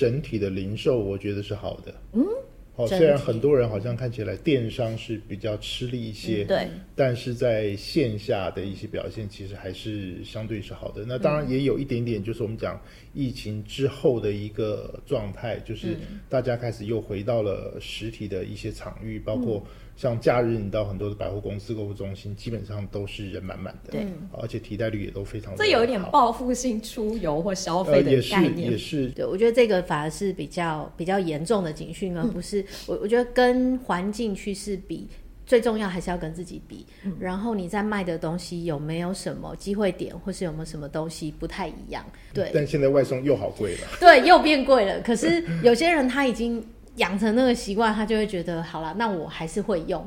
整体的零售，我觉得是好的。嗯。好，虽然很多人好像看起来电商是比较吃力一些，嗯、对，但是在线下的一些表现其实还是相对是好的。那当然也有一点点，就是我们讲疫情之后的一个状态，就是大家开始又回到了实体的一些场域，包括。像假日，你到很多的百货公司、购物中心，基本上都是人满满的，对，而且替代率也都非常。这有一点报复性出游或消费的概念，呃、也是也是。对，我觉得这个反而是比较比较严重的警讯，而不是、嗯、我我觉得跟环境趋势比，最重要还是要跟自己比。嗯、然后你在卖的东西有没有什么机会点，或是有没有什么东西不太一样？对。但现在外送又好贵了。对，又变贵了。可是有些人他已经。养成那个习惯，他就会觉得好了，那我还是会用。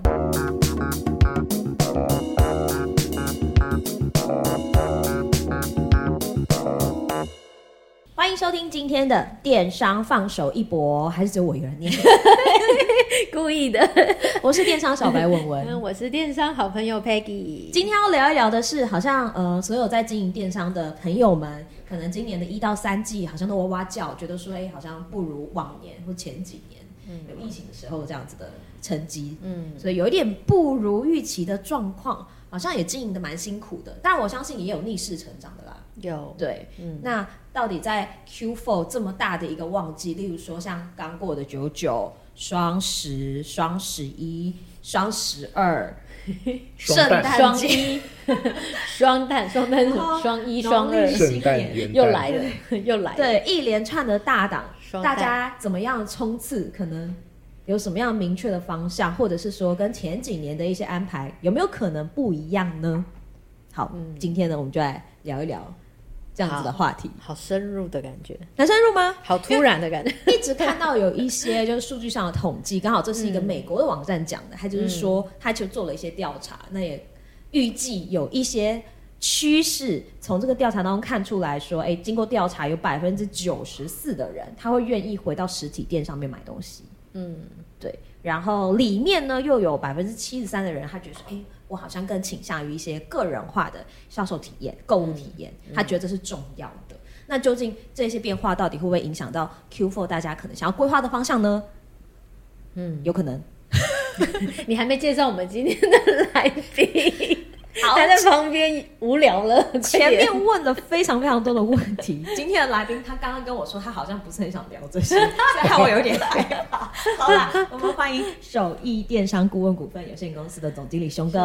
欢迎收听今天的电商放手一搏，还是只有我一个人念？故意的。我是电商小白文文，我是电商好朋友 Peggy。今天要聊一聊的是，好像呃，所有在经营电商的朋友们，可能今年的一到三季好像都哇哇叫，觉得说，哎，好像不如往年或前几年。有疫情的时候这样子的成绩，嗯，所以有一点不如预期的状况，好像也经营的蛮辛苦的。但我相信也有逆势成长的啦。有。对，嗯，那到底在 Q4 这么大的一个旺季，例如说像刚过的九九、双十、双十一、双十二、圣诞节、双旦、双旦、双一、双二，圣诞又来了，又来了，对，一连串的大档。大家怎么样冲刺？可能有什么样明确的方向，或者是说跟前几年的一些安排有没有可能不一样呢？好，嗯、今天呢，我们就来聊一聊这样子的话题。好，好深入的感觉，很深入吗？好突然的感觉。一直看到有一些就是数据上的统计，刚好这是一个美国的网站讲的，他、嗯、就是说他就做了一些调查，那也预计有一些。趋势从这个调查当中看出来说，哎，经过调查，有百分之九十四的人他会愿意回到实体店上面买东西。嗯，对。然后里面呢，又有百分之七十三的人，他觉得说，哎，我好像更倾向于一些个人化的销售体验、购物体验，他觉得这是重要的。嗯、那究竟这些变化到底会不会影响到 Q4 大家可能想要规划的方向呢？嗯，有可能。你还没介绍我们今天的来宾。好，他在旁边无聊了。前面问了非常非常多的问题。今天的来宾他刚刚跟我说，他好像不是很想聊这些，让我有点害怕。好啦，我们欢迎首义电商顾问股份有限公司的总经理熊哥。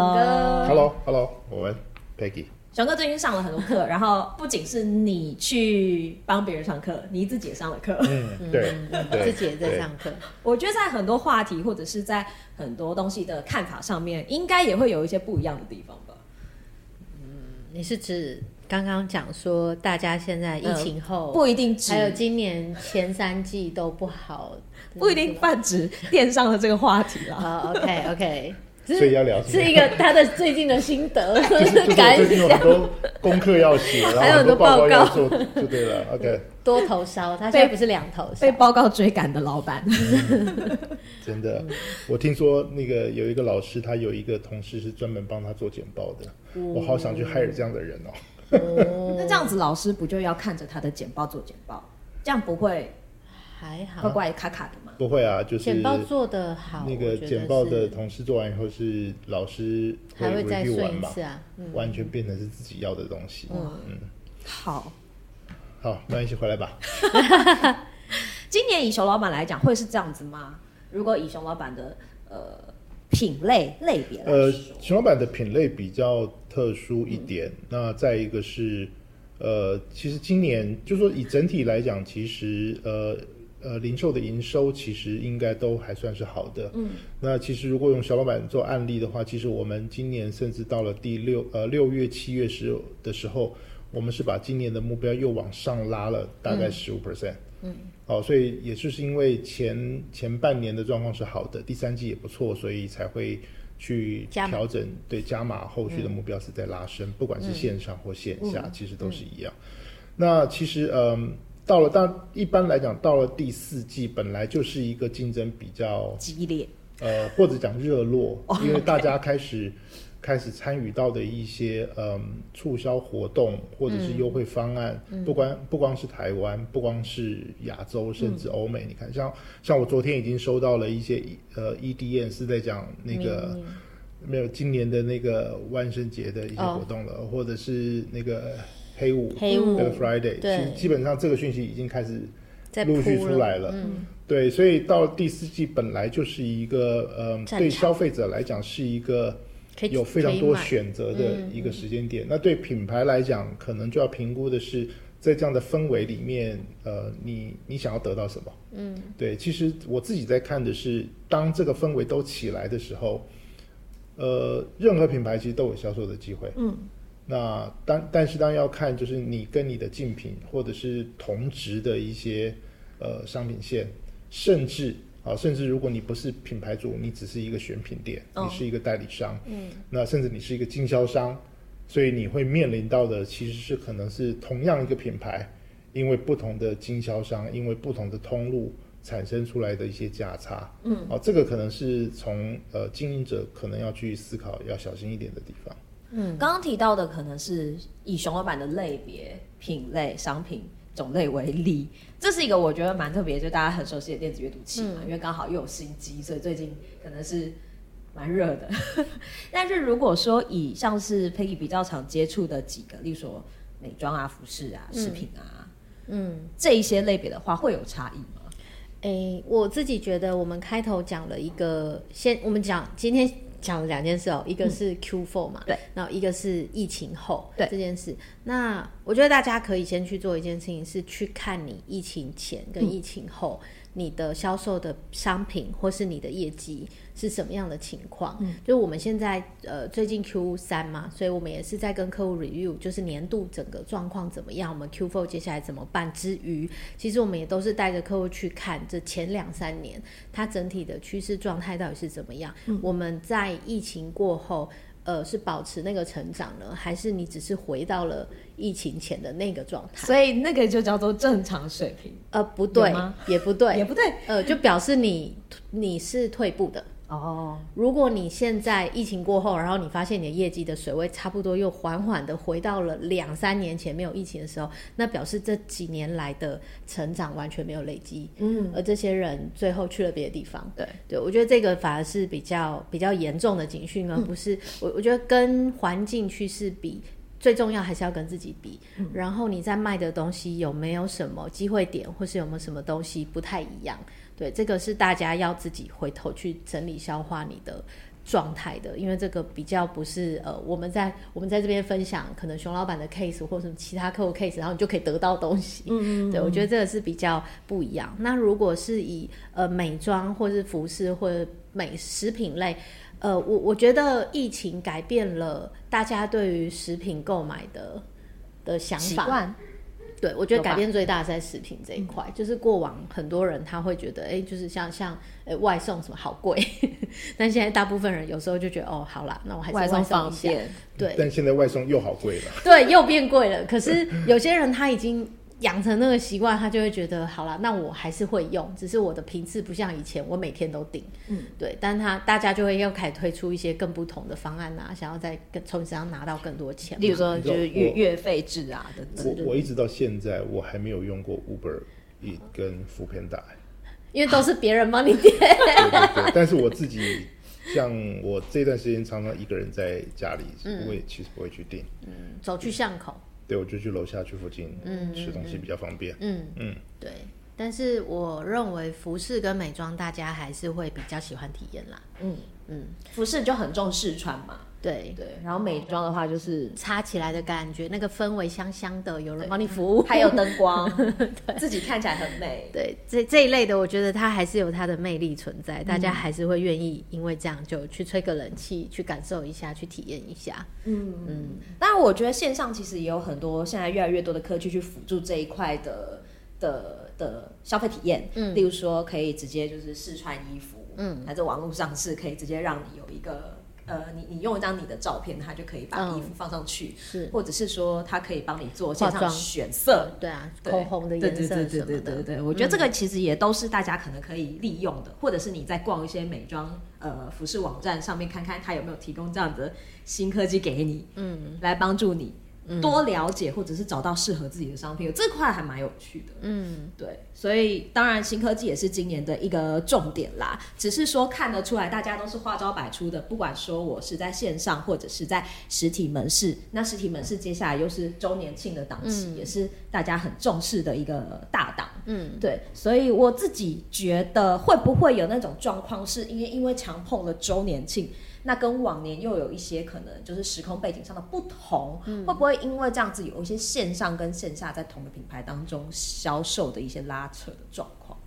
Hello，Hello，我们 Peggy。熊哥最近上了很多课，然后不仅是你去帮别人上课，你自己也上了课。嗯，对，自己也在上课。我觉得在很多话题或者是在很多东西的看法上面，应该也会有一些不一样的地方吧。你是指刚刚讲说，大家现在疫情后、嗯、不一定指，还有今年前三季都不好，不一定泛指电商的这个话题了。好，OK OK，所以要聊是一个他的最近的心得，就是 感想很多功课要写，然后很多报告要做，就对了。OK，多头烧，他现在不是两头烧，被报告追赶的老板。真的，我听说那个有一个老师，他有一个同事是专门帮他做简报的。嗯、我好想去 hire 这样的人哦。嗯、那这样子，老师不就要看着他的简报做简报？这样不会还好怪怪卡卡的嘛？不会啊，就是简报做的好。那个简报的同事做完以后，是老师还会再顺一次啊，嗯、完全变成是自己要的东西。嗯，嗯好，好，那一起回来吧。今年以熊老板来讲，会是这样子吗？如果以熊老板的呃品类类别来说，呃，熊老板的品类比较特殊一点。嗯、那再一个是，呃，其实今年就说以整体来讲，其实呃呃零售的营收其实应该都还算是好的。嗯，那其实如果用小老板做案例的话，其实我们今年甚至到了第六呃六月七月时的时候，我们是把今年的目标又往上拉了大概十五 percent。嗯。哦，所以也就是因为前前半年的状况是好的，第三季也不错，所以才会去调整，码对加码后续的目标是在拉升，嗯、不管是线上或线下，嗯、其实都是一样。嗯、那其实嗯，到了当一般来讲，到了第四季本来就是一个竞争比较激烈，呃，或者讲热络，哦、因为大家开始。开始参与到的一些嗯促销活动或者是优惠方案，嗯、不光不光是台湾，不光是亚洲，甚至欧美，嗯、你看像像我昨天已经收到了一些呃 EDN 是在讲那个、嗯、没有今年的那个万圣节的一些活动了，哦、或者是那个黑五黑五的 Friday，对其实基本上这个讯息已经开始陆续出来了。嗯对，所以到第四季本来就是一个，呃，对消费者来讲是一个有非常多选择的一个时间点。那对品牌来讲，可能就要评估的是，在这样的氛围里面，呃，你你想要得到什么？嗯，对。其实我自己在看的是，当这个氛围都起来的时候，呃，任何品牌其实都有销售的机会。嗯，那当但是当然要看就是你跟你的竞品或者是同值的一些呃商品线。甚至啊，甚至如果你不是品牌主，你只是一个选品店，哦、你是一个代理商，嗯，那甚至你是一个经销商，所以你会面临到的其实是可能是同样一个品牌，因为不同的经销商，因为不同的通路产生出来的一些价差，嗯，啊，这个可能是从呃经营者可能要去思考要小心一点的地方。嗯，刚刚提到的可能是以熊老板的类别、品类、商品。种类为例，这是一个我觉得蛮特别，就大家很熟悉的电子阅读器嘛，嗯、因为刚好又有新机，所以最近可能是蛮热的。但是如果说以像是 Peggy 比较常接触的几个，例如说美妆啊、服饰啊、饰品啊，嗯，嗯这一些类别的话，会有差异吗？诶，我自己觉得我们开头讲了一个，先我们讲今天。讲了两件事哦，一个是 Q4 嘛，嗯、对，然后一个是疫情后这件事。那我觉得大家可以先去做一件事情，是去看你疫情前跟疫情后。嗯你的销售的商品或是你的业绩是什么样的情况？嗯，就我们现在呃最近 Q 三嘛，所以我们也是在跟客户 review，就是年度整个状况怎么样，我们 Q four 接下来怎么办之余，其实我们也都是带着客户去看这前两三年它整体的趋势状态到底是怎么样。嗯，我们在疫情过后。呃，是保持那个成长呢，还是你只是回到了疫情前的那个状态？所以那个就叫做正常水平？呃，不对，也不对，也不对。呃，就表示你你是退步的。哦，如果你现在疫情过后，然后你发现你的业绩的水位差不多又缓缓的回到了两三年前没有疫情的时候，那表示这几年来的成长完全没有累积。嗯，而这些人最后去了别的地方。对，对我觉得这个反而是比较比较严重的警讯，而不是、嗯、我我觉得跟环境趋势比，最重要还是要跟自己比。嗯、然后你在卖的东西有没有什么机会点，或是有没有什么东西不太一样？对，这个是大家要自己回头去整理消化你的状态的，因为这个比较不是呃，我们在我们在这边分享可能熊老板的 case 或什么其他客户 case，然后你就可以得到东西。嗯，嗯，嗯，对，我觉得这个是比较不一样。那如果是以呃美妆或是服饰或者美食品类，呃，我我觉得疫情改变了大家对于食品购买的的想法。对，我觉得改变最大是在食品这一块，就是过往很多人他会觉得，哎，就是像像呃外送什么好贵，但现在大部分人有时候就觉得，哦，好啦，那我还是。外送方便。对，但现在外送又好贵了。对，又变贵了。可是有些人他已经。养成那个习惯，他就会觉得好了，那我还是会用，只是我的频次不像以前，我每天都订。嗯，对，但他大家就会又开始推出一些更不同的方案啊，想要在从身上拿到更多钱。例如说，就是月月费制啊的。我我一直到现在我还没有用过 Uber Eats 跟 Foodpanda，因为都是别人帮你点。对对对，但是我自己像我这段时间常常一个人在家里，嗯、我也其实不会去订。嗯，走去巷口。对，我就去楼下去附近吃东西比较方便。嗯嗯，嗯对。但是我认为服饰跟美妆大家还是会比较喜欢体验啦。嗯嗯，服饰就很重试穿嘛。对对，然后美妆的话就是擦起来的感觉，那个氛围香香的，有人帮你服务，还有灯光，对 自己看起来很美。对，这这一类的，我觉得它还是有它的魅力存在，大家还是会愿意因为这样就去吹个冷气，去感受一下，去体验一下。嗯嗯。当然，我觉得线上其实也有很多，现在越来越多的科技去辅助这一块的的的消费体验。嗯，例如说可以直接就是试穿衣服，嗯，还在网络上是可以直接让你有一个。呃，你你用一张你的照片，他就可以把衣服放上去，嗯、是，或者是说他可以帮你做线上选色，对啊，口红的颜色什么的，对对对对对，我觉得这个其实也都是大家可能可以利用的，嗯、或者是你在逛一些美妆呃服饰网站上面看看，他有没有提供这样的新科技给你，嗯，来帮助你。多了解或者是找到适合自己的商品，这块还蛮有趣的。嗯，对，所以当然新科技也是今年的一个重点啦。只是说看得出来，大家都是花招百出的。不管说我是在线上或者是在实体门市，那实体门市接下来又是周年庆的档期，嗯，也是大家很重视的一个大档。嗯，对，所以我自己觉得会不会有那种状况，是因为因为强碰了周年庆。那跟往年又有一些可能就是时空背景上的不同，嗯，会不会因为这样子有一些线上跟线下在同个品牌当中销售的一些拉扯的状况？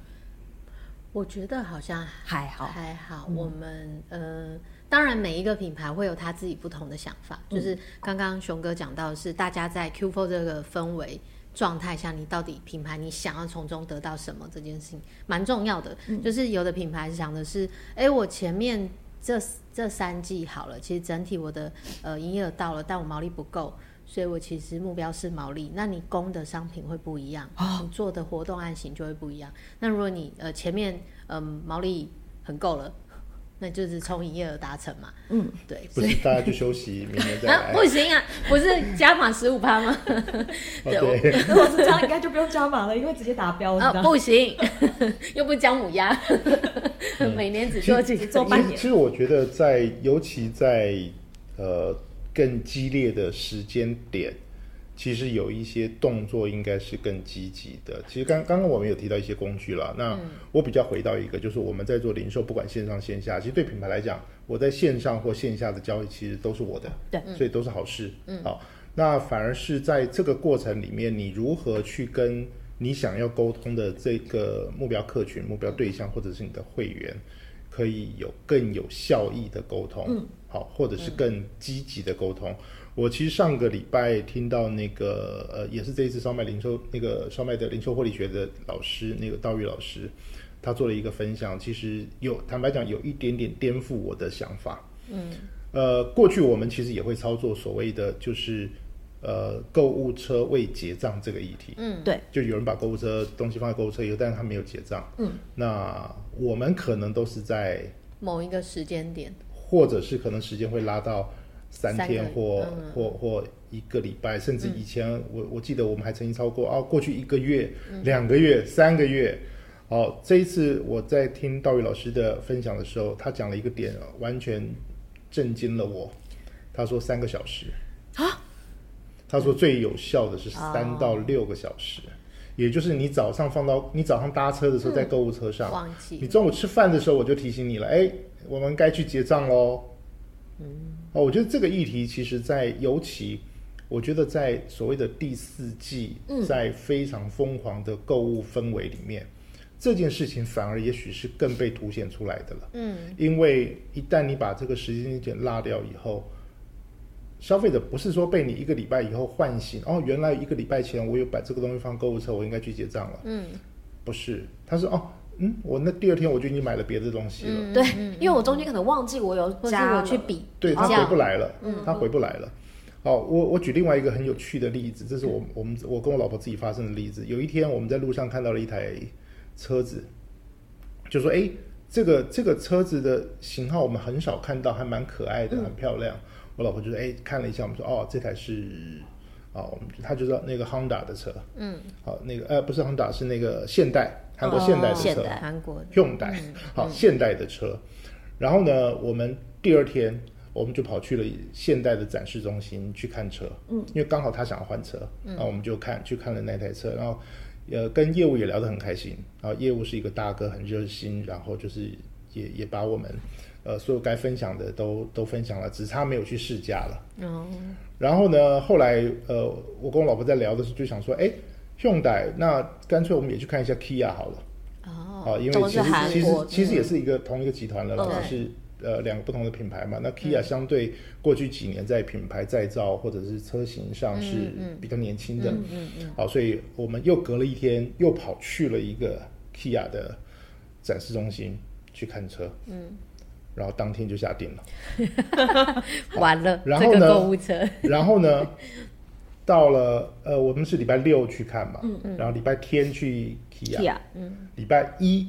我觉得好像还好，还好。我们呃，当然每一个品牌会有他自己不同的想法，嗯，就是刚刚熊哥讲到的是大家在 Q4 这个氛围状态下，你到底品牌你想要从中得到什么？这件事情蛮重要的，嗯。就是有的品牌想的是，哎，我前面。这这三季好了，其实整体我的呃营业额到了，但我毛利不够，所以我其实目标是毛利。那你供的商品会不一样，你做的活动案型就会不一样。那如果你呃前面嗯、呃、毛利很够了。那就是从营业额达成嘛，嗯，对，不是大家就休息，明年再来、啊。不行啊，不是加码十五趴吗？对，如果是这样，应该就不用加码了，因为直接达标。啊，不行，又不是姜母鸭，每年只做几做半年。其实我觉得在，尤其在呃更激烈的时间点。其实有一些动作应该是更积极的。其实刚刚刚我们有提到一些工具了，那我比较回到一个，就是我们在做零售，不管线上线下，其实对品牌来讲，我在线上或线下的交易其实都是我的，对，所以都是好事。嗯，好，那反而是在这个过程里面，你如何去跟你想要沟通的这个目标客群、目标对象，或者是你的会员，可以有更有效益的沟通，嗯，好，或者是更积极的沟通。我其实上个礼拜听到那个呃，也是这一次烧麦零售那个烧麦的零售获利学的老师，那个道玉老师，他做了一个分享，其实有坦白讲有一点点颠覆我的想法。嗯，呃，过去我们其实也会操作所谓的就是呃购物车未结账这个议题。嗯，对，就有人把购物车东西放在购物车以后，但是他没有结账。嗯，那我们可能都是在某一个时间点，或者是可能时间会拉到。三天或、嗯、或或一个礼拜，甚至以前我、嗯、我记得我们还曾经超过啊，过去一个月、嗯、两个月、三个月。好，这一次我在听道宇老师的分享的时候，他讲了一个点，完全震惊了我。他说三个小时啊，他说最有效的是三到六个小时、哦，也就是你早上放到你早上搭车的时候在购物车上，忘记。你中午吃饭的时候我就提醒你了，哎，我们该去结账喽。嗯。哦，我觉得这个议题其实，在尤其，我觉得在所谓的第四季，在非常疯狂的购物氛围里面，嗯，这件事情反而也许是更被凸显出来的了。嗯，因为一旦你把这个时间点拉掉以后，消费者不是说被你一个礼拜以后唤醒，哦，原来一个礼拜前我有把这个东西放购物车，我应该去结账了。嗯，不是，他是哦。嗯，我那第二天我就已经买了别的东西了。嗯、对，因为我中间可能忘记我有加我去比，对，他回不来了，嗯，他回不来了。好，我我举另外一个很有趣的例子，这是我我们我跟我老婆自己发生的例子。有一天我们在路上看到了一台车子，就说哎，这个这个车子的型号我们很少看到，还蛮可爱的，很漂亮。嗯、我老婆就说哎，看了一下，我们说哦，这台是。啊，我们他就知道那个 Honda 的车，嗯，好，那个呃不是 Honda，是那个现代韩国现代的车，韩国 Hyundai，好，现代的车。然后呢，我们第二天我们就跑去了现代的展示中心去看车，嗯，因为刚好他想要换车，然后我们就看去看了那台车，然后呃跟业务也聊得很开心，然后业务是一个大哥，很热心，然后就是也也把我们。呃，所有该分享的都都分享了，只差没有去试驾了。哦。然后呢，后来呃，我跟我老婆在聊的时候，就想说，哎，Hyundai，那干脆我们也去看一下 Kia 好了。哦。啊，因为其实其实其实也是一个同一个集团了，只是呃两个不同的品牌嘛。那 Kia 相对过去几年在品牌再造或者是车型上是比较年轻的。嗯嗯嗯。好，所以我们又隔了一天，又跑去了一个 Kia 的展示中心去看车。嗯。然后当天就下定了，完了，然后呢，这个购物车，然后呢，到了呃，我们是礼拜六去看嘛，嗯嗯，然后礼拜天去 Kia，嗯，礼拜一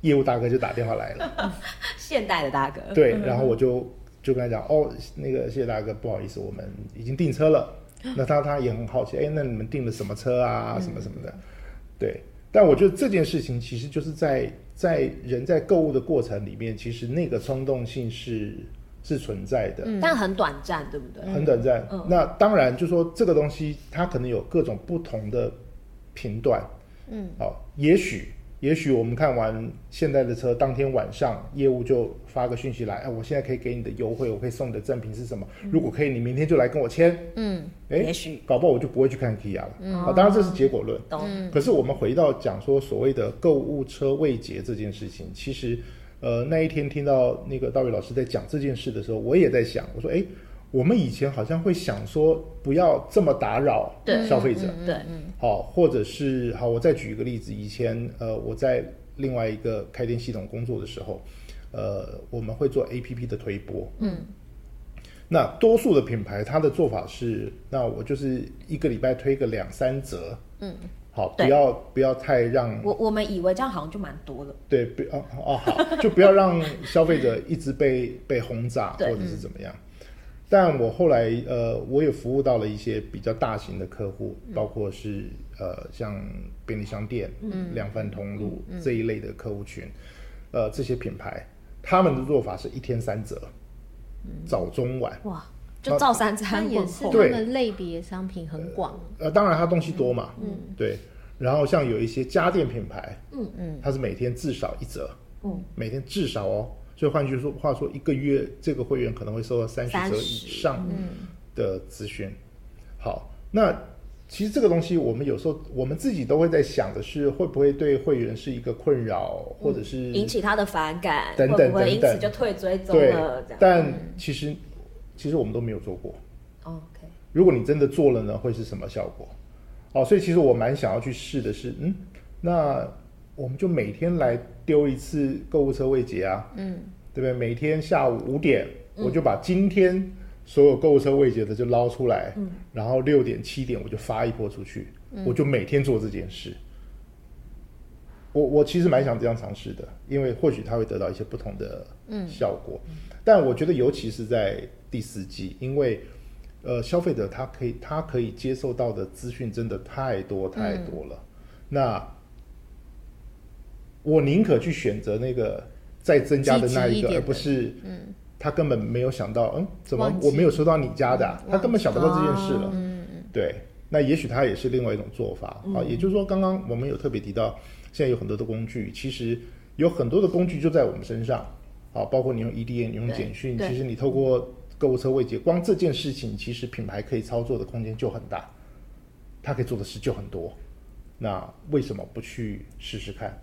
业务大哥就打电话来了，现代的大哥，对，然后我就就跟他讲，哦，那个谢谢大哥，不好意思，我们已经订车了，那他他也很好奇，哎，那你们订了什么车啊，什么什么的，对，但我觉得这件事情其实就是在。在人在购物的过程里面，其实那个冲动性是是存在的，嗯，但很短暂，对不对？很短暂。嗯，那当然，就说这个东西它可能有各种不同的频段。嗯，好，也许。也许我们看完现在的车，当天晚上业务就发个讯息来，哎，我现在可以给你的优惠，我可以送你的赠品是什么？嗯、如果可以，你明天就来跟我签。嗯，哎，也许搞不好我就不会去看 Kia 了。嗯，啊，当然这是结果论。懂。可是我们回到讲说所谓的购物车未结这件事情，其实，呃，那一天听到那个道宇老师在讲这件事的时候，我也在想，我说，哎。我们以前好像会想说，不要这么打扰消费者，对，好，或者是好，我再举一个例子，以前呃，我在另外一个开店系统工作的时候，呃，我们会做 APP 的推播，嗯，那多数的品牌它的做法是，那我就是一个礼拜推个两三折，嗯，好，不要不要太让我我们以为这样好像就蛮多了，对，不哦哦好，就不要让消费者 一直被被轰炸或者是怎么样。但我后来呃，我也服务到了一些比较大型的客户，嗯、包括是呃像便利商店、嗯、量贩通路、嗯、这一类的客户群，呃这些品牌，他们的做法是一天三折，嗯、早中晚。哇，就照三餐也是他们类别商品很广，呃，呃当然它东西多嘛，嗯。对，然后像有一些家电品牌，嗯。嗯，它是每天至少一折，嗯，每天至少哦。所以换句说话说，一个月这个会员可能会收到三十折以上的咨询。好，那其实这个东西我们有时候我们自己都会在想的是，会不会对会员是一个困扰，或者是引起他的反感，等等等等，因此就退追踪了。但其实其实我们都没有做过。OK，如果你真的做了呢，会是什么效果？哦，所以其实我蛮想要去试的是，嗯，那。我们就每天来丢一次购物车未结啊，嗯，对不对？每天下午五点，嗯、我就把今天所有购物车未结的就捞出来，嗯，然后六点七点我就发一波出去，嗯、我就每天做这件事。我我其实蛮想这样尝试的，因为或许他会得到一些不同的效果。嗯、但我觉得尤其是在第四季，因为呃，消费者他可以他可以接受到的资讯真的太多太多了，嗯、那。我宁可去选择那个再增加的那一个，而不是，嗯，他根本没有想到，嗯，怎么我没有收到你家的啊？他根本想不到这件事了。嗯嗯，对，那也许他也是另外一种做法啊。也就是说，刚刚我们有特别提到，现在有很多的工具，其实有很多的工具就在我们身上，啊，包括你用 EDM，你用简讯，其实你透过购物车未结，光这件事情，其实品牌可以操作的空间就很大，他可以做的事就很多。那为什么不去试试看？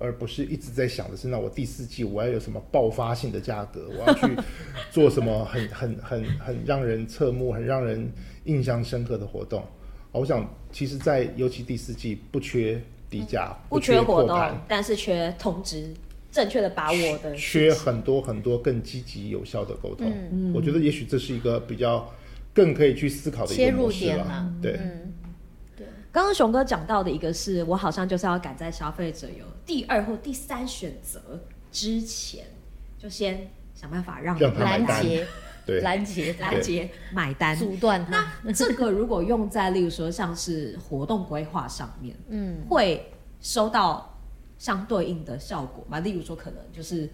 而不是一直在想的是，那我第四季我要有什么爆发性的价格，我要去 做什么很很很很让人侧目、很让人印象深刻的活动。我想，其实，在尤其第四季不缺低价，不缺活动，但是缺通知，正确的把握的，缺很多很多更积极有效的沟通。嗯，我觉得也许这是一个比较更可以去思考的一个模式了。对。嗯刚刚熊哥讲到的一个是，我好像就是要赶在消费者有第二或第三选择之前，就先想办法让拦截，对，拦截，拦截，买单，阻断他。那这个如果用在例如说像是活动规划上面，嗯，会收到相对应的效果吗？例如说，可能就是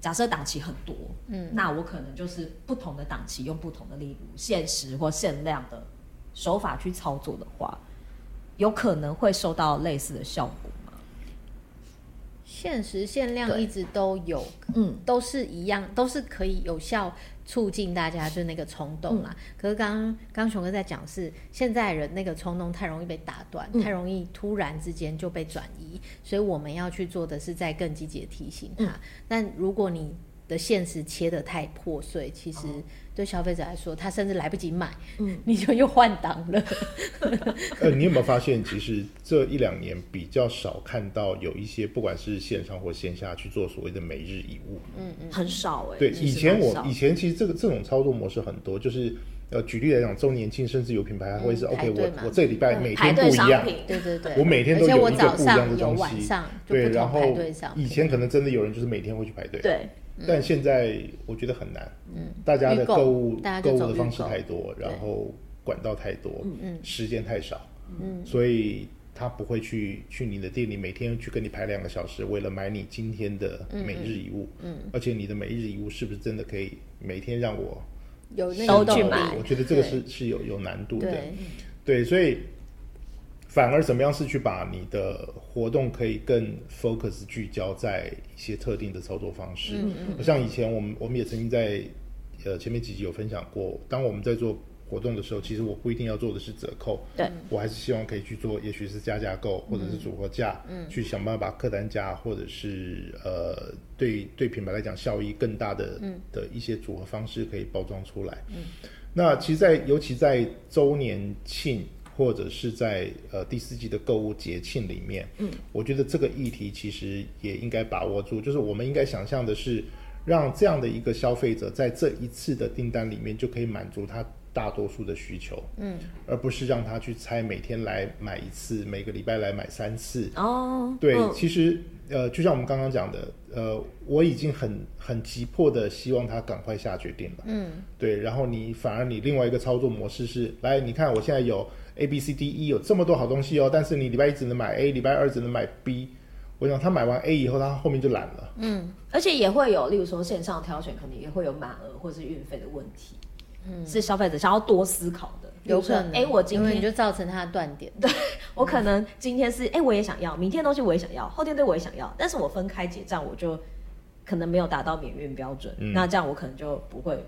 假设档期很多，嗯，那我可能就是不同的档期用不同的例如限时或限量的手法去操作的话。有可能会收到类似的效果吗？限时限量一直都有，嗯，都是一样，都是可以有效促进大家就那个冲动啦。嗯、可是刚刚刚熊哥在讲是现在人那个冲动太容易被打断，嗯、太容易突然之间就被转移，所以我们要去做的是在更积极的提醒他。嗯、但如果你的现实切得太破碎，其实对消费者来说，他甚至来不及买，嗯，你就又换档了。呃，你有没有发现，其实这一两年比较少看到有一些不管是线上或线下去做所谓的每日一物，嗯嗯，很少哎、欸。对，以前我以前其实这个这种操作模式很多，就是。呃，举例来讲，周年庆甚至有品牌还会是、嗯、OK，我我这礼拜每天不一样，对对对，我每天都有一个不一样的东西，对，然后以前可能真的有人就是每天会去排队，对，但现在我觉得很难，嗯，大家的购物购物的方式太多，然后管道太多，嗯，时间太少，嗯，所以他不会去去你的店里每天去跟你排两个小时，为了买你今天的每日一物，嗯，而且你的每日一物是不是真的可以每天让我。有那个去买，我觉得这个是是有有难度的，对，所以反而怎么样是去把你的活动可以更 focus 聚焦在一些特定的操作方式，嗯嗯，像以前我们我们也曾经在呃前面几集有分享过，当我们在做。活动的时候，其实我不一定要做的是折扣，对，我还是希望可以去做，也许是加价购或者是组合价，嗯，去想办法把客单价或者是呃对对品牌来讲效益更大的、嗯、的一些组合方式可以包装出来。嗯，那其实在，在尤其在周年庆或者是在呃第四季的购物节庆里面，嗯，我觉得这个议题其实也应该把握住，就是我们应该想象的是，让这样的一个消费者在这一次的订单里面就可以满足他。大多数的需求，嗯，而不是让他去猜每天来买一次，每个礼拜来买三次。哦，对，嗯、其实呃，就像我们刚刚讲的，呃，我已经很很急迫的希望他赶快下决定了。嗯，对，然后你反而你另外一个操作模式是，来，你看我现在有 A B C D E 有这么多好东西哦，但是你礼拜一只能买 A，礼拜二只能买 B。我想他买完 A 以后，他后面就懒了。嗯，而且也会有，例如说线上挑选，可能也会有满额或是运费的问题。嗯，是消费者想要多思考的，有可能。哎，我今天就造成他的断点。对，我可能今天是哎，我也想要，明天东西我也想要，后天对我也想要，但是我分开结账，我就可能没有达到免运标准，嗯、那这样我可能就不会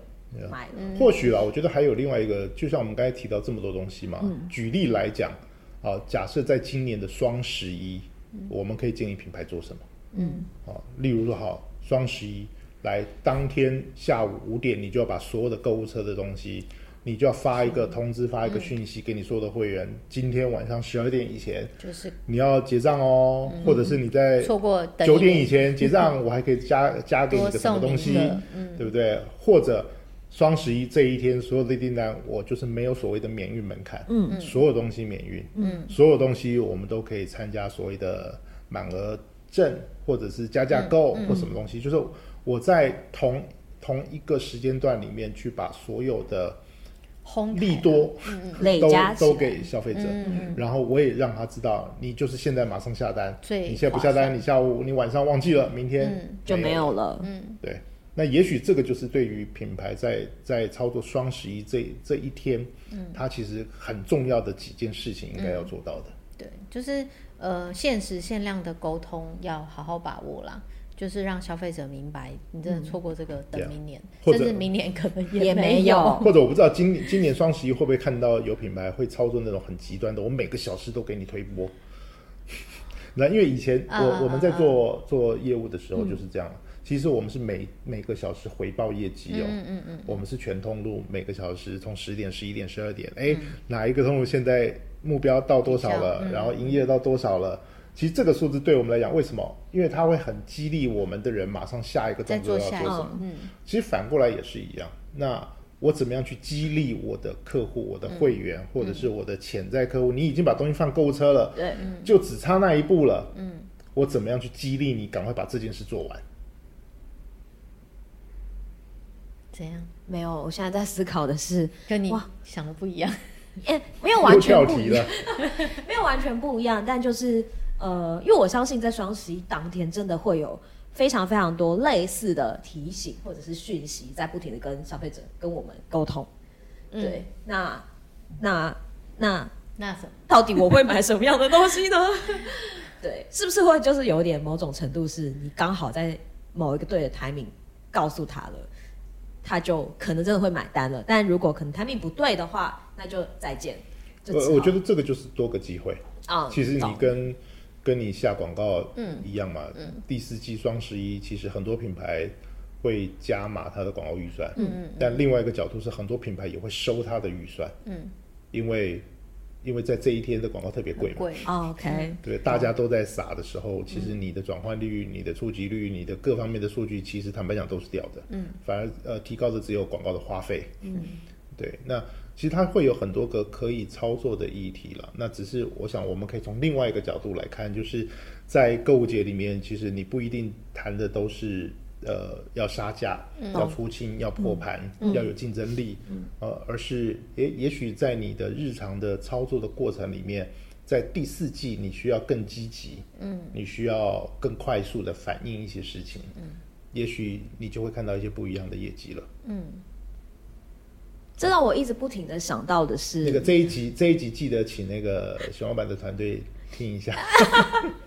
买了。嗯、或许啦，我觉得还有另外一个，就像我们刚才提到这么多东西嘛，嗯、举例来讲，啊，假设在今年的双十一，嗯、我们可以建议品牌做什么？嗯，啊，例如说好双十一。来，当天下午五点，你就要把所有的购物车的东西，你就要发一个通知，发一个讯息给你所有的会员。嗯、今天晚上十二点以前，就是你要结账哦，嗯、或者是你在错过九点以前结账，我还可以加加给你个什么东西，嗯、对不对？或者双十一这一天所有的订单，我就是没有所谓的免运门槛，嗯，所有东西免运，嗯，所有东西我们都可以参加所谓的满额赠，或者是加价购或什么东西，嗯嗯、就是。我在同同一个时间段里面去把所有的利多都都给消费者，然后我也让他知道，你就是现在马上下单，你现在不下单，你下午你晚上忘记了，明天就没有了。嗯，对，那也许这个就是对于品牌在在操作双十一这这一天，嗯，它其实很重要的几件事情应该要做到的。对，就是呃限时限量的沟通要好好把握啦。就是让消费者明白，你真的错过这个，等明年，嗯、甚至明年可能也没有。或者我不知道今年今年双十一会不会看到有品牌会操作那种很极端的，我每个小时都给你推播。那因为以前我、uh, 我们在做做业务的时候就是这样，嗯、其实我们是每每个小时回报业绩哦，嗯嗯嗯，我们是全通路每个小时从十点、十一点、十二点，哎，哪一个通路现在目标到多少了，嗯、然后营业到多少了。其实这个数字对我们来讲，为什么？因为它会很激励我们的人马上下一个动作要做什么。嗯，其实反过来也是一样。那我怎么样去激励我的客户、我的会员，嗯、或者是我的潜在客户？嗯、你已经把东西放购物车了，对，嗯、就只差那一步了。嗯，我怎么样去激励你，赶快把这件事做完？怎样？没有，我现在在思考的是，跟你想的不一样。哎，没有完全不一样，没有完全不一样，但就是。呃，因为我相信在双十一当天，真的会有非常非常多类似的提醒或者是讯息，在不停的跟消费者跟我们沟通。嗯、对，那那那那什么？到底我会买什么样的东西呢？对，是不是会就是有点某种程度，是你刚好在某一个对的 timing 告诉他了，他就可能真的会买单了。但如果可能 timing 不对的话，那就再见。我我觉得这个就是多个机会。啊。其实你跟跟你下广告一样嘛，嗯。嗯、第四季双十一其实很多品牌，会加码它的广告预算，嗯嗯，但另外一个角度是很多品牌也会收它的预算，嗯，因为因为在这一天的广告特别贵嘛，贵，OK，对，大家都在撒的时候，其实你的转换率、你的触及率、你的各方面的数据，其实坦白讲都是掉的，嗯，反而呃提高的只有广告的花费，嗯，对，那其实它会有很多个可以操作的议题了，那只是我想我们可以从另外一个角度来看，就是在购物节里面，其实你不一定谈的都是。呃，要杀价，嗯、要出清，要破盘，嗯、要有竞争力，嗯、呃，而是也也许在你的日常的操作的过程里面，在第四季你需要更积极，嗯，你需要更快速的反应一些事情，嗯，也许你就会看到一些不一样的业绩了，嗯。这让我一直不停的想到的是，那个这一集这一集记得请那个熊老板的团队听一下。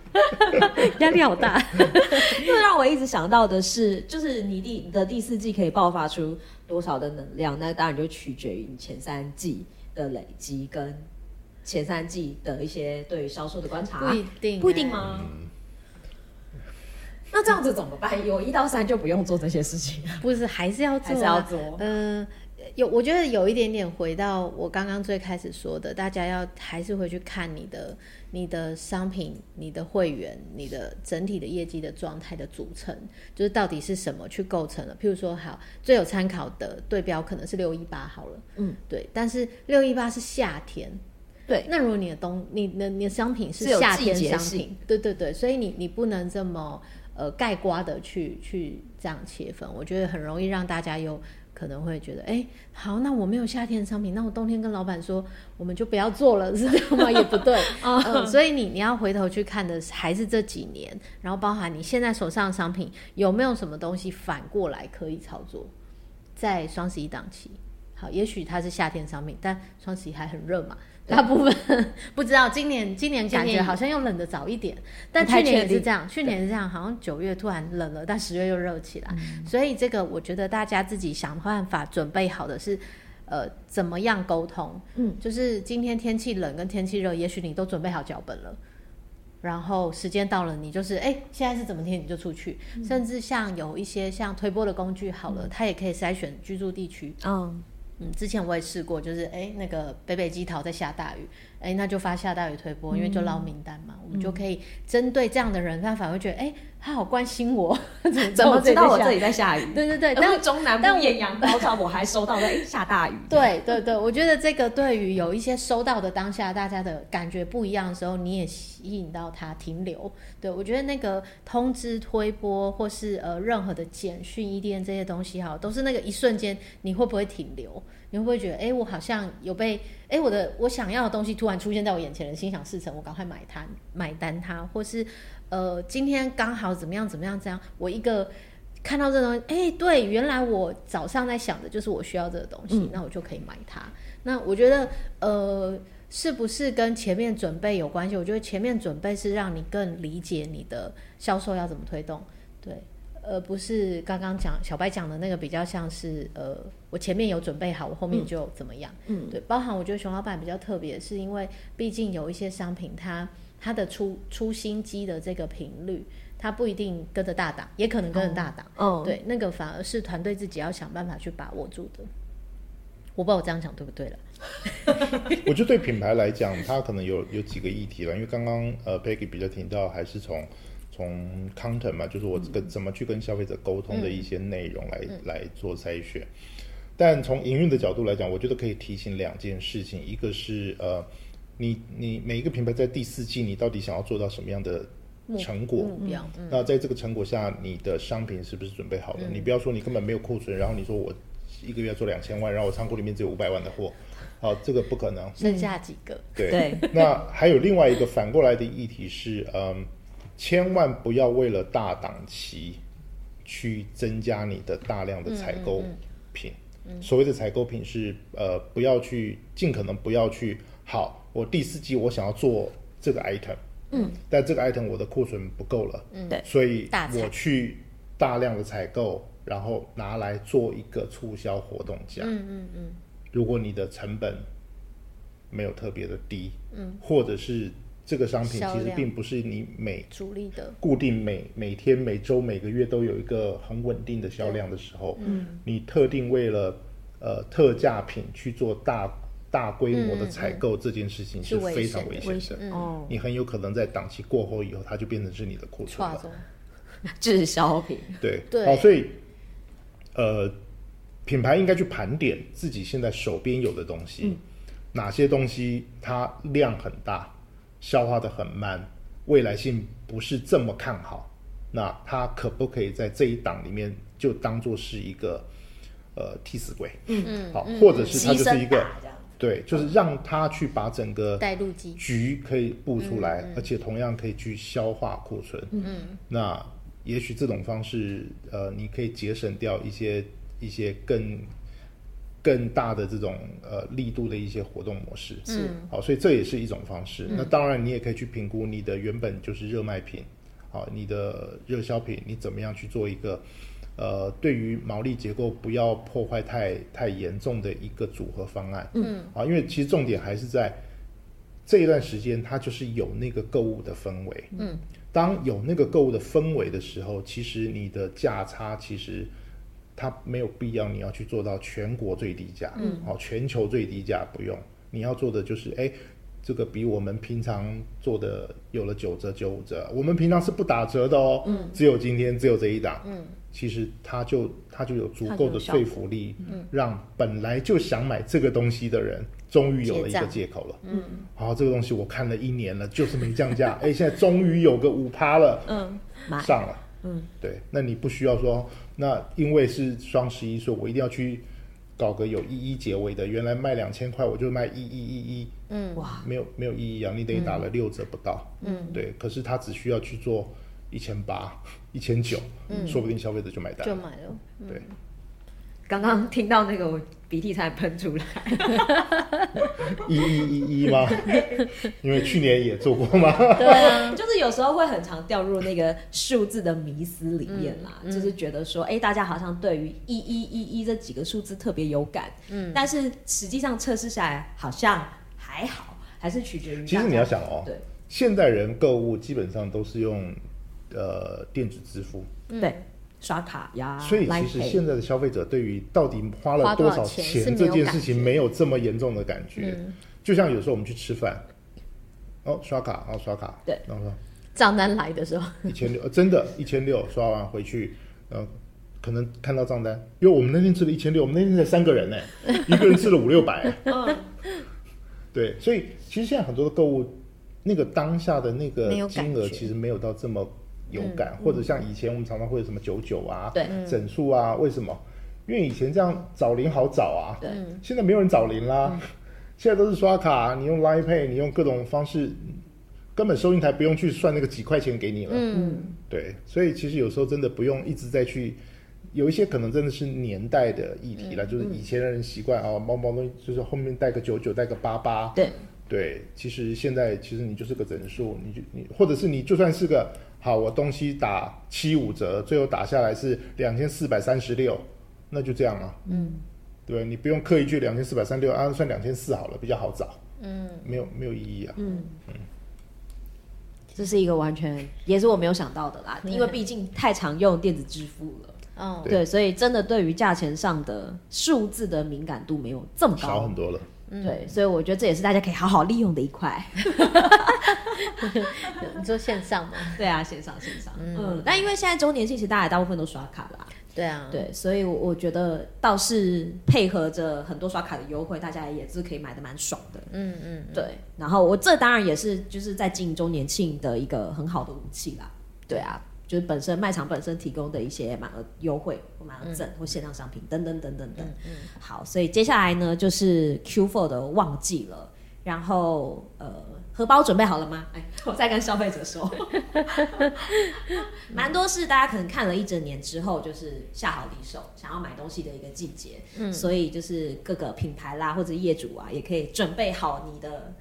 压力好大，又让我一直想到的是，就是你第你的第四季可以爆发出多少的能量？那当然就取决于你前三季的累积跟前三季的一些对销售的观察。不一定，不一定吗？嗯、那这样子怎么办？有一到三就不用做这些事情？不是，还是要做、啊，还是要做？嗯、呃。有，我觉得有一点点回到我刚刚最开始说的，大家要还是回去看你的、你的商品、你的会员、你的整体的业绩的状态的组成，就是到底是什么去构成了。譬如说，好，最有参考的对标可能是六一八好了，嗯，对。但是六一八是夏天，对。那如果你的东、你的你的商品是夏天商品，对对对，所以你你不能这么呃盖瓜的去去这样切分，我觉得很容易让大家有。可能会觉得，哎，好，那我没有夏天的商品，那我冬天跟老板说，我们就不要做了，是这样吗？也不对，嗯，所以你你要回头去看的还是这几年，然后包含你现在手上的商品有没有什么东西反过来可以操作，在双十一档期，好，也许它是夏天商品，但双十一还很热嘛。大部分不知道，今年今年感觉好像又冷的早一点，但去年也是这样，去年是这样，好像九月突然冷了，但十月又热起来，嗯、所以这个我觉得大家自己想办法准备好的是，呃，怎么样沟通？嗯，就是今天天气冷跟天气热，也许你都准备好脚本了，然后时间到了，你就是哎，现在是怎么天你就出去，嗯、甚至像有一些像推波的工具好了，嗯、它也可以筛选居住地区，嗯。嗯，之前我也试过，就是哎，那个北北基桃在下大雨，哎，那就发下大雨推播，因为就捞名单嘛，嗯、我们就可以针对这样的人，他反而会觉得，哎，他好关心我，怎么知道我这里在下雨？对对对，但是中南部艳阳高照，我还收到哎下大雨。对对对，我觉得这个对于有一些收到的当下，大家的感觉不一样的时候，你也吸引到他停留。对，我觉得那个通知推播或是呃任何的简讯、EDM 这些东西哈，都是那个一瞬间，你会不会停留？你会不会觉得，哎，我好像有被，哎，我的我想要的东西突然出现在我眼前了，心想事成，我赶快买它，买单它，或是，呃，今天刚好怎么样怎么样这样，我一个看到这东西，哎，对，原来我早上在想的就是我需要这个东西，嗯、那我就可以买它。那我觉得，呃，是不是跟前面准备有关系？我觉得前面准备是让你更理解你的销售要怎么推动，对。而不是刚刚讲小白讲的那个比较像是呃，我前面有准备好，我后面就怎么样？嗯，对，包含我觉得熊老板比较特别，是因为毕竟有一些商品它，它它的出出新机的这个频率，它不一定跟着大档，也可能跟着大档。哦，对，那个反而是团队自己要想办法去把握住的。我不知道我这样讲对不对了。我觉得对品牌来讲，它可能有有几个议题了，因为刚刚呃 Peggy 比较提到，还是从。从 content 嘛，就是我跟怎么去跟消费者沟通的一些内容来、嗯、来做筛选。但从营运的角度来讲，我觉得可以提醒两件事情，一个是呃，你你每一个品牌在第四季，你到底想要做到什么样的成果？目标。嗯、那在这个成果下，你的商品是不是准备好了？嗯、你不要说你根本没有库存，然后你说我一个月做两千万，然后我仓库里面只有五百万的货，好，这个不可能。剩下几个？对对。那还有另外一个反过来的议题是，嗯。千万不要为了大档期去增加你的大量的采购品。嗯嗯嗯、所谓的采购品是呃，不要去尽可能不要去。好，我第四季我想要做这个 item，嗯，但这个 item 我的库存不够了，嗯，对，所以我去大量的采购，然后拿来做一个促销活动价。嗯嗯嗯。如果你的成本没有特别的低，嗯，或者是。这个商品其实并不是你每主力的。固定每每天、每周、每个月都有一个很稳定的销量的时候，嗯，你特定为了呃特价品去做大大规模的采购，这件事情是非常危险的。哦，你很有可能在档期过后以后，它就变成是你的库存了。滞销品。对。对，好，所以呃，品牌应该去盘点自己现在手边有的东西，嗯、哪些东西它量很大，消化的很慢，未来性不是这么看好，那它可不可以在这一档里面就当做是一个呃替死鬼？嗯嗯，好，或者是它就是一个。对，就是让他去把整个带路机局可以布出来，而且同样可以去消化库存。嗯，那也许这种方式，呃，你可以节省掉一些一些更更大的这种呃力度的一些活动模式。是，好，所以这也是一种方式。那当然，你也可以去评估你的原本就是热卖品，好，你的热销品，你怎么样去做一个。呃，对于毛利结构不要破坏太太严重的一个组合方案，嗯，啊，因为其实重点还是在这一段时间，它就是有那个购物的氛围，嗯，当有那个购物的氛围的时候，其实你的价差其实它没有必要你要去做到全国最低价，嗯，好，全球最低价不用，你要做的就是，哎，这个比我们平常做的有了九折九五折，我们平常是不打折的哦，嗯，只有今天只有这一档，嗯。其实它就它就有足够的说服力，嗯，让本来就想买这个东西的人，终于有了一个借口了，嗯，好，这个东西我看了一年了，就是没降价，哎，现在终于有个五趴了，嗯，上了，嗯，对，那你不需要说，那因为是双十一，说我一定要去搞个有一一结尾的，原来卖两千块，我就卖一一一一，嗯，哇，没有没有意义啊，你等于打了六折不到，嗯，对，可是他只需要去做。一千八、一千九，说不定消费者就买单，就买了。对，嗯、刚刚听到那个我鼻涕才喷出来，一一一一吗？因为去年也做过嘛。对啊，就是有时候会很常掉入那个数字的迷思里面啦，嗯、就是觉得说，哎、欸，大家好像对于一一一一这几个数字特别有感，嗯，但是实际上测试下来好像还好，还是取决于。其实你要想哦，对，现代人购物基本上都是用。呃，电子支付，对，刷卡呀。所以其实现在的消费者对于到底花了多少钱这件事情没有这么严重的感觉。嗯、就像有时候我们去吃饭，哦，刷卡，然后刷卡，对，然后说账单来的时候一千六，真的，一千六刷完回去，然后可能看到账单，因为我们那天吃了一千六，我们那天才三个人呢，一个人吃了五六百。嗯，对，所以其实现在很多的购物，那个当下的那个金额其实没有到这么。有感，或者像以前我们常常会有什么九九啊，对，整数啊，为什么？因为以前这样找零好找啊，对，现在没有人找零啦，现在都是刷卡，你用 Line Pay，你用各种方式，根本收银台不用去算那个几块钱给你了，嗯，对，所以其实有时候真的不用一直在去，有一些可能真的是年代的议题了，就是以前的人习惯啊，毛毛东西就是后面带个九九，带个八八，对，对，其实现在其实你就是个整数，你就你或者是你就算是个。好，我东西打七五折，最后打下来是两千四百三十六，那就这样啊。嗯，对，你不用刻意去两千四百三十六，啊，算两千四好了，比较好找。嗯，没有没有意义啊。嗯嗯，这是一个完全也是我没有想到的啦，因为毕竟太常用电子支付了。嗯，对，所以真的对于价钱上的数字的敏感度没有这么高，少很多了。对，所以我觉得这也是大家可以好好利用的一块。你说线上吗？对啊，线上线上。嗯，但因为现在周年庆，其实大家大部分都刷卡啦。对啊，对，所以我觉得倒是配合着很多刷卡的优惠，大家也是可以买的蛮爽的。嗯嗯，对。然后我这当然也是就是在经营周年庆的一个很好的武器啦。对啊。就是本身卖场本身提供的一些满额优惠或满额赠或限量商品等等等等等。嗯，好，所以接下来呢就是 Q4 的旺季了。然后呃，荷包准备好了吗？哎，我再跟消费者说，蛮多是大家可能看了一整年之后，就是下好离手，想要买东西的一个季节。嗯，所以就是各个品牌啦或者业主啊，也可以准备好你的。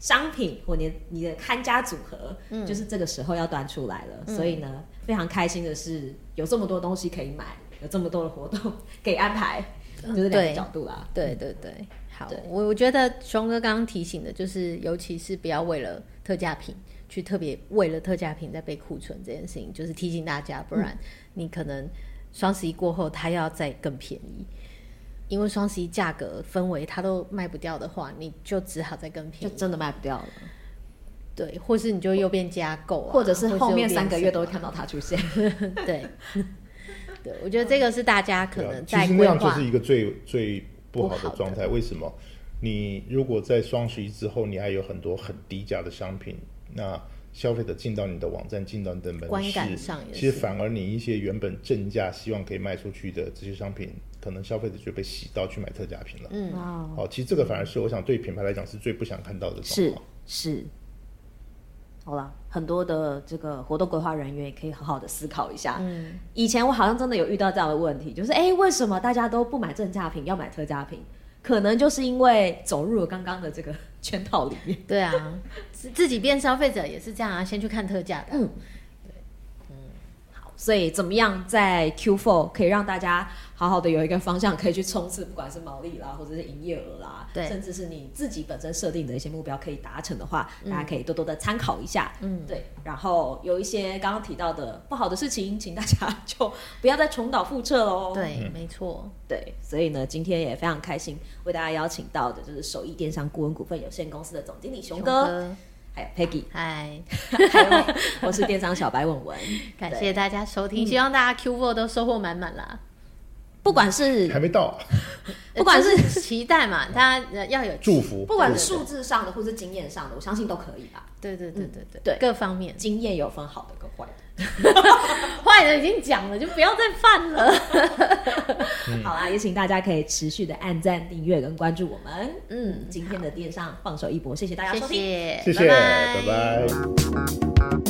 商品或你你的看家组合，嗯，就是这个时候要端出来了。嗯，所以呢，非常开心的是有这么多东西可以买，有这么多的活动 可以安排，就是两个角度啦。对。对对，好，我我觉得熊哥刚刚提醒的，就是尤其是不要为了特价品去特别为了特价品在备库存这件事情，就是提醒大家，不然你可能双十一过后它要再更便宜，因为双十一价格氛围它都卖不掉的话，你就只好再更便宜，就真的卖不掉了。对，或是你就又变加购啊，或者是后面三个月都会看到它出现。对，对，我觉得这个是大家可能在其实那样就是一个最最不好的状态。为什么？你如果在双十一之后，你还有很多很低价的商品，那消费者进到你的网站，进到你的门市，观感上其实反而你一些原本正价希望可以卖出去的这些商品，可能消费者就被洗到去买特价品了。嗯，好，其实这个反而是我想对品牌来讲是最不想看到的状况。是是。好了，很多的这个活动规划人员也可以好好的思考一下。嗯，以前我好像真的有遇到这样的问题，就是哎，为什么大家都不买正价品，要买特价品？可能就是因为走入了刚刚的这个圈套里面。对啊，自自己变消费者也是这样啊，先去看特价的。嗯，所以怎么样在 Q4 可以让大家好好的有一个方向可以去冲刺，不管是毛利啦，或者是营业额啦，对，甚至是你自己本身设定的一些目标可以达成的话，嗯、大家可以多多的参考一下。嗯，对。然后有一些刚刚提到的不好的事情，请大家就不要再重蹈覆辙喽。对，没错。对，所以呢，今天也非常开心为大家邀请到的就是首邑电商顾问股份有限公司的总经理熊哥，熊哥还有 Peggy，嗨，还有我是电商小白文文，感谢大家收听，希望大家 Q4 都收获满满啦。不管是还没到，不管是期待嘛，大家要有祝福，不管是数字上的或是经验上的，我相信都可以吧。对对对对对，对。各方面。经验有分好的跟坏的，坏的已经讲了，就不要再犯了。好啦，也请大家可以持续的按赞、订阅跟关注我们。嗯，今天的电商放手一搏，谢谢大家收听，谢谢，拜拜。